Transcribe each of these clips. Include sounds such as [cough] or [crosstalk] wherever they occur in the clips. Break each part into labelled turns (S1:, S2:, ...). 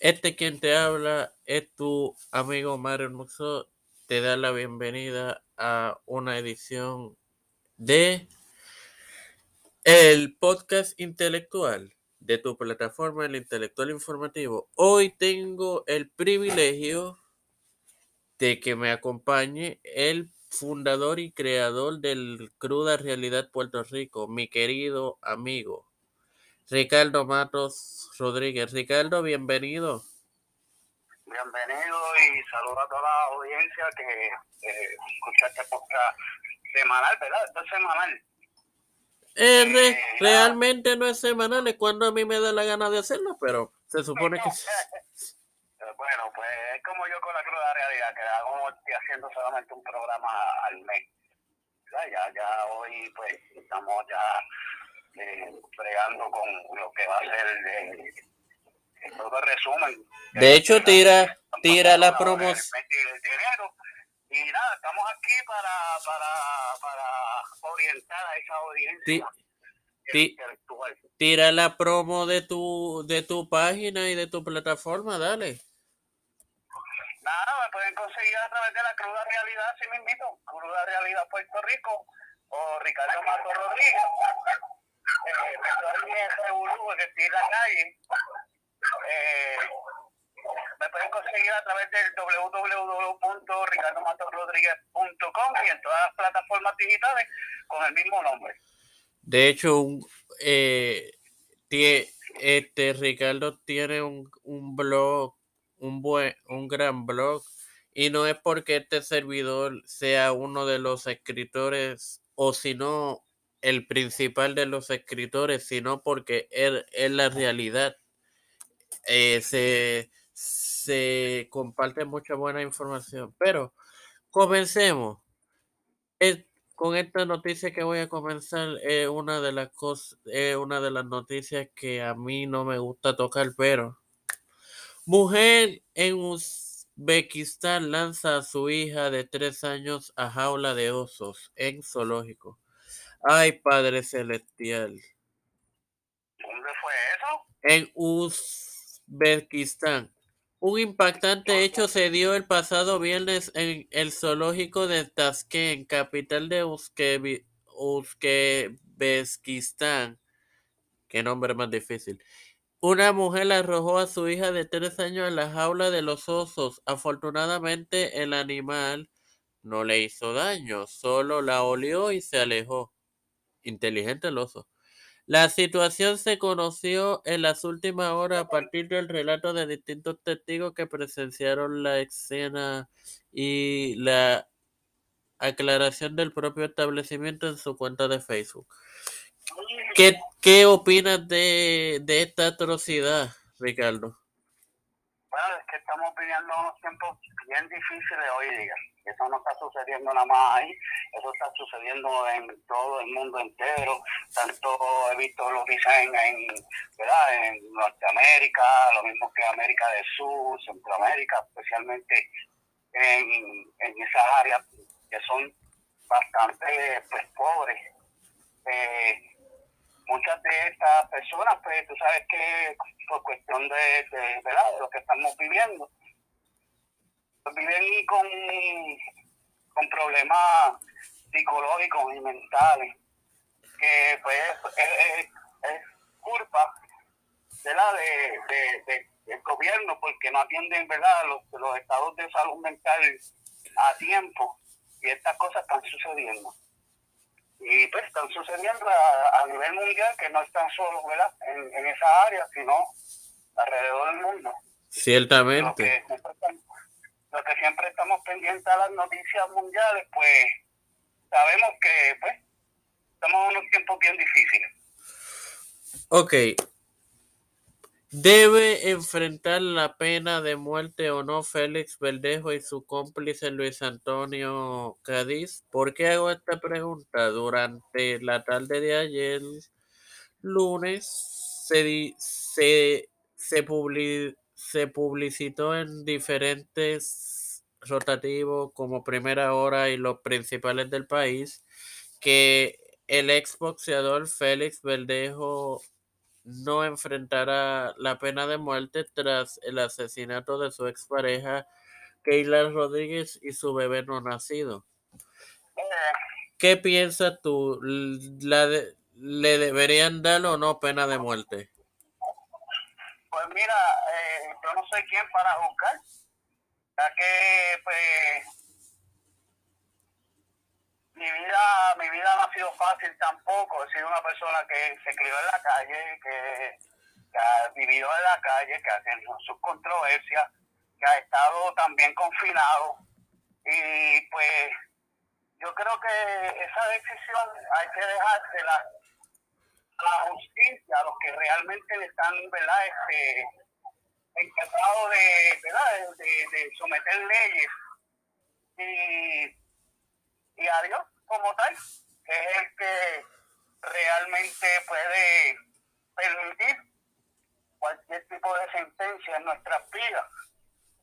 S1: Este quien te habla es tu amigo Mario Muxo. Te da la bienvenida a una edición de el podcast intelectual de tu plataforma El Intelectual Informativo. Hoy tengo el privilegio de que me acompañe el fundador y creador del Cruda Realidad Puerto Rico, mi querido amigo Ricardo Matos Rodríguez. Ricardo, bienvenido.
S2: Bienvenido y saludo a toda la audiencia que eh, escucha este podcast semanal, ¿verdad? Esto es semanal.
S1: Eh, re- realmente no es semanal, es cuando a mí me da la gana de hacerlo, pero se supone que... [laughs]
S2: Eh, Bueno, pues es como yo con la cruda realidad, que hago, estoy haciendo solamente un programa al mes. Ya, ya hoy pues estamos ya eh, bregando con lo que va a ser eh, el todo el resumen.
S1: De hecho, tira, tira la promoción.
S2: el 20 de enero. Y nada, estamos aquí para, para, para orientar a esa audiencia
S1: Ti-. Tira la promo de tu, de tu página y de tu plataforma, dale.
S2: Nada, me pueden conseguir a través de la Cruda Realidad, si me invito. Cruda Realidad Puerto Rico o Ricardo Mato Rodríguez. Revolú que estoy en la calle. Eh, me pueden conseguir a través del www.ricardomatorrodríguez.com y en todas las plataformas digitales con el mismo nombre.
S1: De hecho, eh, este Ricardo tiene un, un blog, un buen, un gran blog, y no es porque este servidor sea uno de los escritores, o si no el principal de los escritores, sino porque él es la realidad. Eh, se, se comparte mucha buena información. Pero comencemos. Con esta noticia que voy a comenzar es una de las cosas, es una de las noticias que a mí no me gusta tocar, pero mujer en Uzbekistán lanza a su hija de tres años a jaula de osos en zoológico. Ay, Padre Celestial.
S2: ¿Dónde fue eso?
S1: En Uzbekistán. Un impactante hecho se dio el pasado viernes en el zoológico de Tashkent, capital de Uzbekistán. Qué nombre más difícil. Una mujer arrojó a su hija de tres años en la jaula de los osos. Afortunadamente el animal no le hizo daño, solo la olió y se alejó. Inteligente el oso. La situación se conoció en las últimas horas a partir del relato de distintos testigos que presenciaron la escena y la aclaración del propio establecimiento en su cuenta de Facebook. ¿Qué, qué opinas de, de esta atrocidad, Ricardo?
S2: Que estamos viviendo unos tiempos bien difíciles hoy día. Eso no está sucediendo nada más ahí, eso está sucediendo en todo el mundo entero. Tanto he visto lo que dicen en, ¿verdad? en Norteamérica, lo mismo que América del Sur, Centroamérica, especialmente en, en esas áreas que son bastante pues, pobres. Eh, muchas de estas personas, pues tú sabes que por cuestión de, de, de lo que estamos viviendo, viven con, con problemas psicológicos y mentales, que pues es, culpa. De, de, de- del gobierno porque no atienden ¿verdad? Los, los estados de salud mental a tiempo y estas cosas están sucediendo y pues están sucediendo a, a nivel mundial que no están solo ¿verdad? En, en esa área, sino alrededor del mundo. Lo
S1: Ciertamente.
S2: que, siempre estamos, lo que siempre estamos pendientes a las noticias mundiales, pues sabemos que pues estamos en unos tiempos bien difíciles.
S1: Ok. ¿Debe enfrentar la pena de muerte o no Félix Verdejo y su cómplice Luis Antonio Cádiz? ¿Por qué hago esta pregunta? Durante la tarde de ayer, lunes, se, se, se publicitó en diferentes rotativos como Primera Hora y los principales del país que el exboxeador Félix Verdejo no enfrentará la pena de muerte tras el asesinato de su expareja Keila Rodríguez y su bebé no nacido. ¿Qué piensas tú? ¿La ¿Le deberían dar o no pena de muerte?
S2: Pues mira, eh, yo no sé quién para juzgar, ya que pues mi vida, mi vida no ha sido fácil tampoco. He sido una persona que se crió en la calle, que, ha vivido en la calle, que ha tenido sus controversias, que ha estado también confinado. Y pues yo creo que esa decisión hay que dejársela a la justicia, a los que realmente están, ¿verdad? Este, encargados de, ¿verdad? De, someter leyes y, y a Dios como tal, que es el que realmente puede permitir cualquier tipo de sentencia en nuestras vidas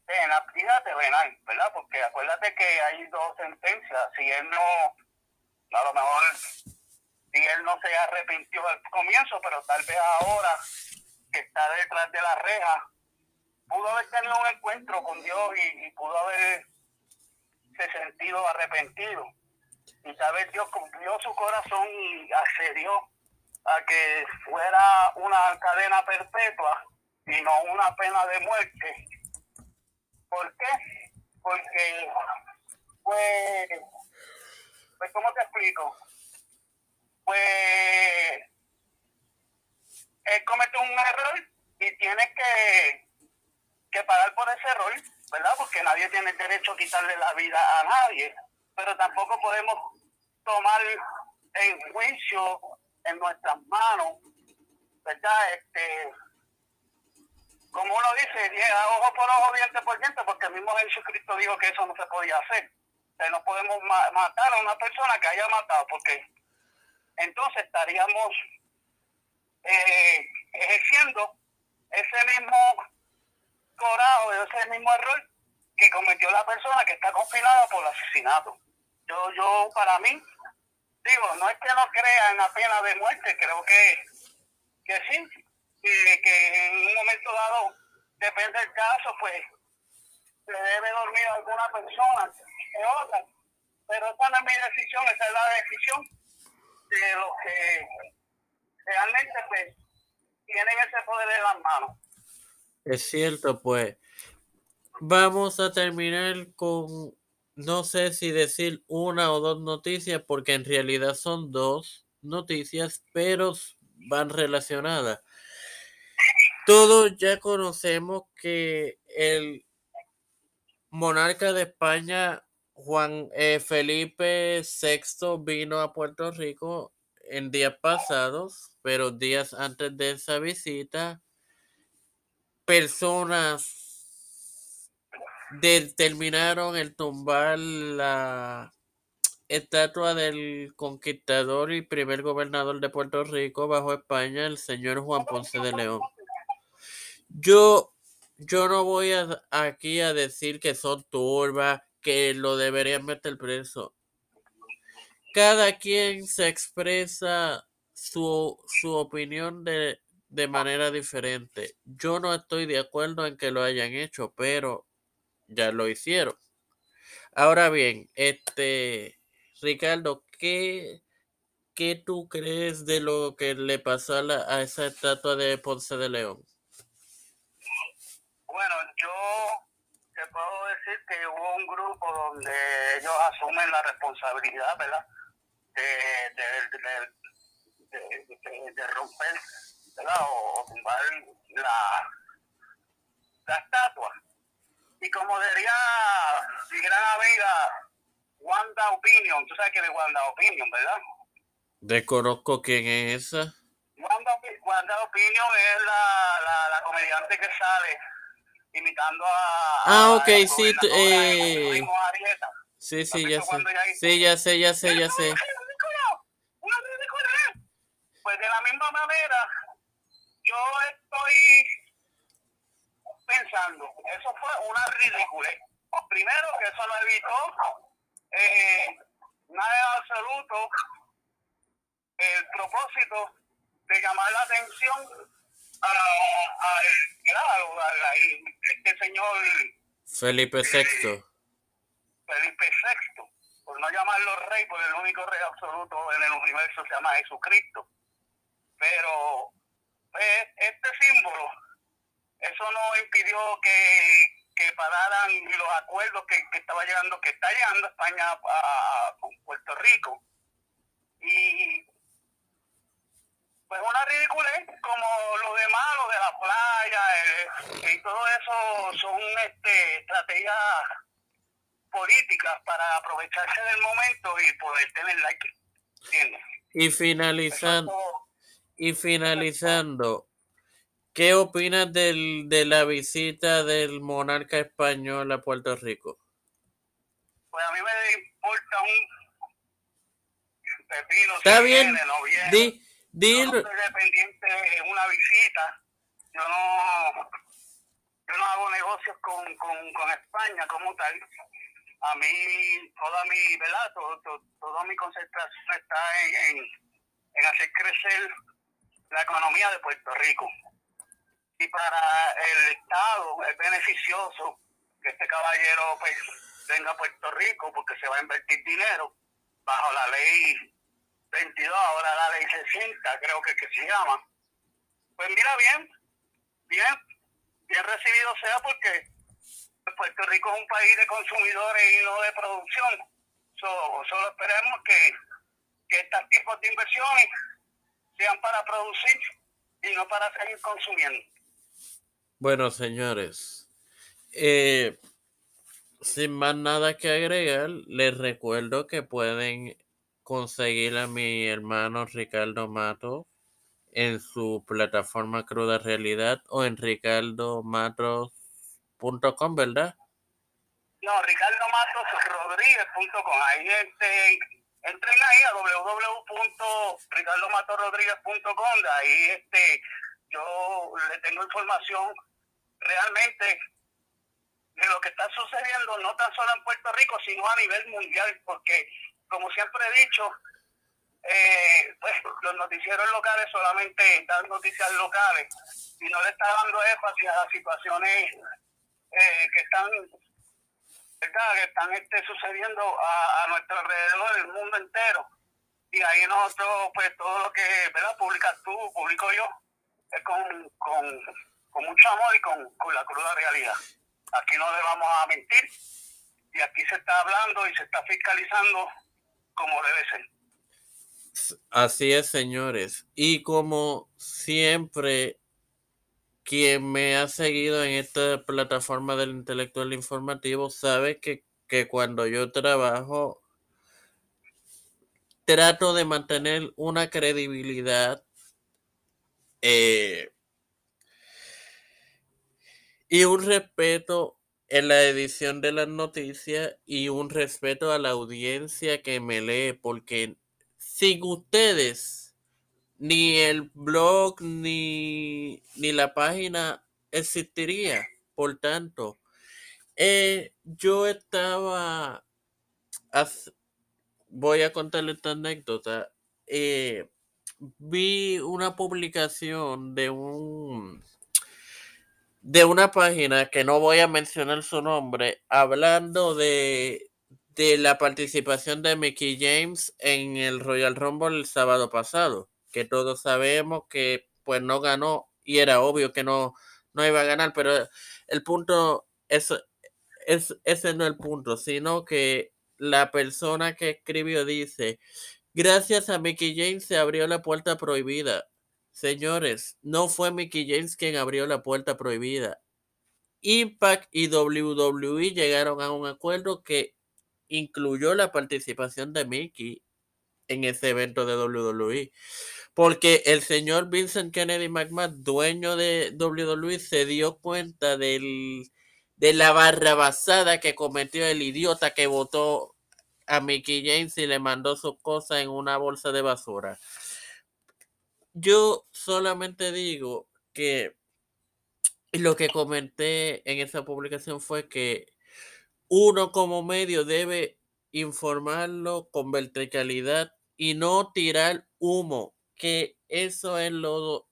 S2: en la vida terrenal, ¿verdad? Porque acuérdate que hay dos sentencias. Si él no, a lo mejor, si él no se arrepintió al comienzo, pero tal vez ahora que está detrás de la reja, pudo haber tenido un encuentro con Dios y, pudo haber se sentido arrepentido. Vez Dios cumplió su corazón y accedió a que fuera una cadena perpetua y no una pena de muerte ¿Por qué? Porque, pues, pues, ¿cómo te explico? Pues, él cometió un error y tiene que, que pagar por ese error, ¿verdad? Porque nadie tiene derecho a quitarle la vida a nadie, pero tampoco podemos tomar en juicio en nuestras manos, ¿verdad? Este, como uno dice, ojo por ojo, diente por diente, porque el mismo Jesucristo dijo que eso no se podía hacer. No podemos matar a una persona que haya matado, porque entonces estaríamos eh, ejerciendo ese mismo coraje, ese mismo error que cometió la persona que está confinada por asesinato. Yo, yo para mí, digo, no es que no crea en la pena de muerte, creo que, que sí, que, en un momento dado, depende del caso, pues se debe dormir alguna persona que otra. Pero esa no es mi decisión, esa es la decisión de los que realmente pues tienen ese poder en las manos.
S1: Es cierto, pues. Vamos a terminar con, no sé si decir una o dos noticias, porque en realidad son dos noticias, pero van relacionadas. Todos ya conocemos que el monarca de España, Juan eh, Felipe VI, vino a Puerto Rico en días pasados, pero días antes de esa visita, personas determinaron el tumbar la estatua del conquistador y primer gobernador de Puerto Rico bajo España, el señor Juan Ponce de León. Yo, yo no voy a, aquí a decir que son turbas, que lo deberían meter preso. Cada quien se expresa su, su opinión de, de manera diferente. Yo no estoy de acuerdo en que lo hayan hecho, pero ya lo hicieron. Ahora bien, este Ricardo, ¿qué, ¿qué tú crees de lo que le pasó a, la, a esa estatua de Ponce de León?
S2: Bueno, yo te puedo decir que hubo un grupo donde ellos asumen la responsabilidad, ¿verdad? De, de, romper, ¿verdad? O, tumbar la, la estatua. Y como diría mi gran amiga Wanda Opinion, tú sabes quién es Wanda Opinion, ¿verdad?
S1: Desconozco quién es esa.
S2: Wanda, Wanda Opinion es la, la, la comediante que sale imitando a.
S1: Ah, ok, sí. Eh... Sí, sí, ya sé. Sí, ya sé, ya sé, ya sé.
S2: Pues de la misma manera, yo estoy pensando, eso fue una ridícula. Primero, que eso no evitó eh, nada en absoluto el propósito de llamar la atención a, a, claro, a, a este señor
S1: Felipe VI.
S2: eh, Felipe VI, por no llamarlo rey, porque el único rey absoluto en el universo se llama Jesucristo. Pero pues, este símbolo, eso no impidió que, que pararan los acuerdos que, que estaba llegando, que está llegando España a, a- con Puerto Rico. Y pues una ridiculez como lo demás, lo de la playa eh, y todo eso son este, estrategias políticas para aprovecharse del momento y poder tener like. ¿Entiendes?
S1: Y finalizando, y finalizando, ¿qué opinas del, de la visita del monarca español a Puerto Rico?
S2: Pues a mí me importa un pepino
S1: Está
S2: si
S1: bien,
S2: viene, no viene.
S1: Di,
S2: Yo
S1: dilo.
S2: no soy dependiente de una visita. Yo no, yo no hago negocios con, con, con España como tal. A mí, toda mi, ¿verdad? Todo, todo- toda mi concentración está en, en, en hacer crecer la economía de Puerto Rico. Y para el Estado es beneficioso que este caballero pues, venga a Puerto Rico porque se va a invertir dinero bajo la ley 22, ahora la ley 60, creo que, que se llama. Pues mira, bien, bien, bien recibido sea porque Puerto Rico es un país de consumidores y no de producción. So- solo esperemos que, que estos tipos de inversiones sean para producir y no para seguir consumiendo.
S1: Bueno, señores, eh, sin más nada que agregar, les recuerdo que pueden conseguir a mi hermano Ricardo Mato en su plataforma Cruda Realidad o en ricardomatos.com, ¿verdad?
S2: No, Ricardo Matos Rodríguez.com. Ahí este, entren ahí a www.ricardomatosrodríguez.com. Ahí este, yo le tengo información realmente de lo que está sucediendo, no tan solo en Puerto Rico, sino a nivel mundial, porque como siempre he dicho, eh, pues los noticieros locales solamente dan noticias locales y no le está dando énfasis a las situaciones eh, que están ¿verdad? que están este, sucediendo a, a nuestro alrededor, el mundo entero. Y ahí nosotros, pues todo lo que ¿verdad? publicas tú, publico yo, es con, con, con mucho amor y con, con la cruda realidad. Aquí no le vamos a mentir y aquí se está hablando y se está fiscalizando como debe ser.
S1: Así es, señores. Y como siempre, quien me ha seguido en esta plataforma del intelectual informativo sabe que, que cuando yo trabajo, trato de mantener una credibilidad eh, y un respeto en la edición de las noticias y un respeto a la audiencia que me lee, porque sin ustedes ni el blog ni, ni la página existiría. Por tanto, eh, yo estaba, voy a contarle esta anécdota. eh, vi una publicación de un de una página que no voy a mencionar su nombre, hablando de, de la participación de Mickey James en el Royal Rumble el sábado pasado, que todos sabemos que pues no ganó y era obvio que no, no iba a ganar, pero el punto es, es ese no es el punto, sino que la persona que escribió dice, gracias a Mickey James se abrió la puerta prohibida. Señores, no fue Mickey James quien abrió la puerta prohibida. Impact y WWE llegaron a un acuerdo que incluyó la participación de Mickey en ese evento de WWE. Porque el señor Vincent Kennedy McMahon, dueño de WWE, se dio cuenta del, de la barrabasada que cometió el idiota que votó a Mickey James y le mandó sus cosas en una bolsa de basura. Yo solamente digo que lo que comenté en esa publicación fue que uno como medio debe informarlo con verticalidad y no tirar humo, que eso es lo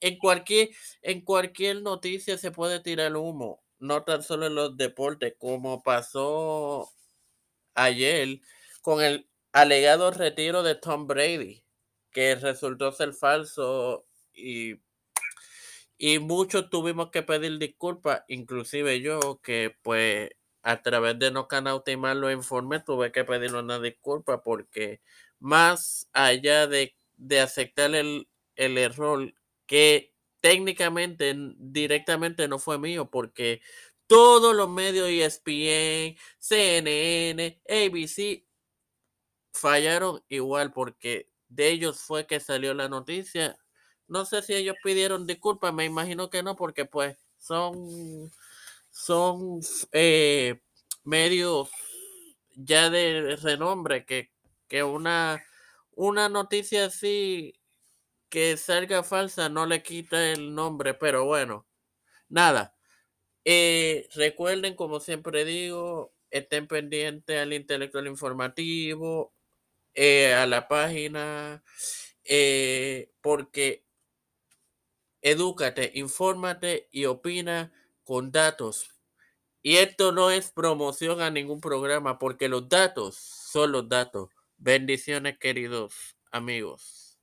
S1: en cualquier, en cualquier noticia se puede tirar humo, no tan solo en los deportes, como pasó ayer con el alegado retiro de Tom Brady, que resultó ser falso y, y muchos tuvimos que pedir disculpas, inclusive yo, que pues a través de no canautimar los informes tuve que pedir una disculpa porque más allá de, de aceptar el, el error que técnicamente, directamente no fue mío, porque todos los medios ESPN, CNN, ABC fallaron igual porque de ellos fue que salió la noticia. No sé si ellos pidieron disculpas, me imagino que no, porque pues son, son eh, medios ya de renombre que, que una, una noticia así que salga falsa no le quita el nombre, pero bueno, nada. Eh, recuerden, como siempre digo, estén pendientes al intelectual informativo, eh, a la página, eh, porque edúcate, infórmate y opina con datos. Y esto no es promoción a ningún programa, porque los datos son los datos. Bendiciones, queridos amigos.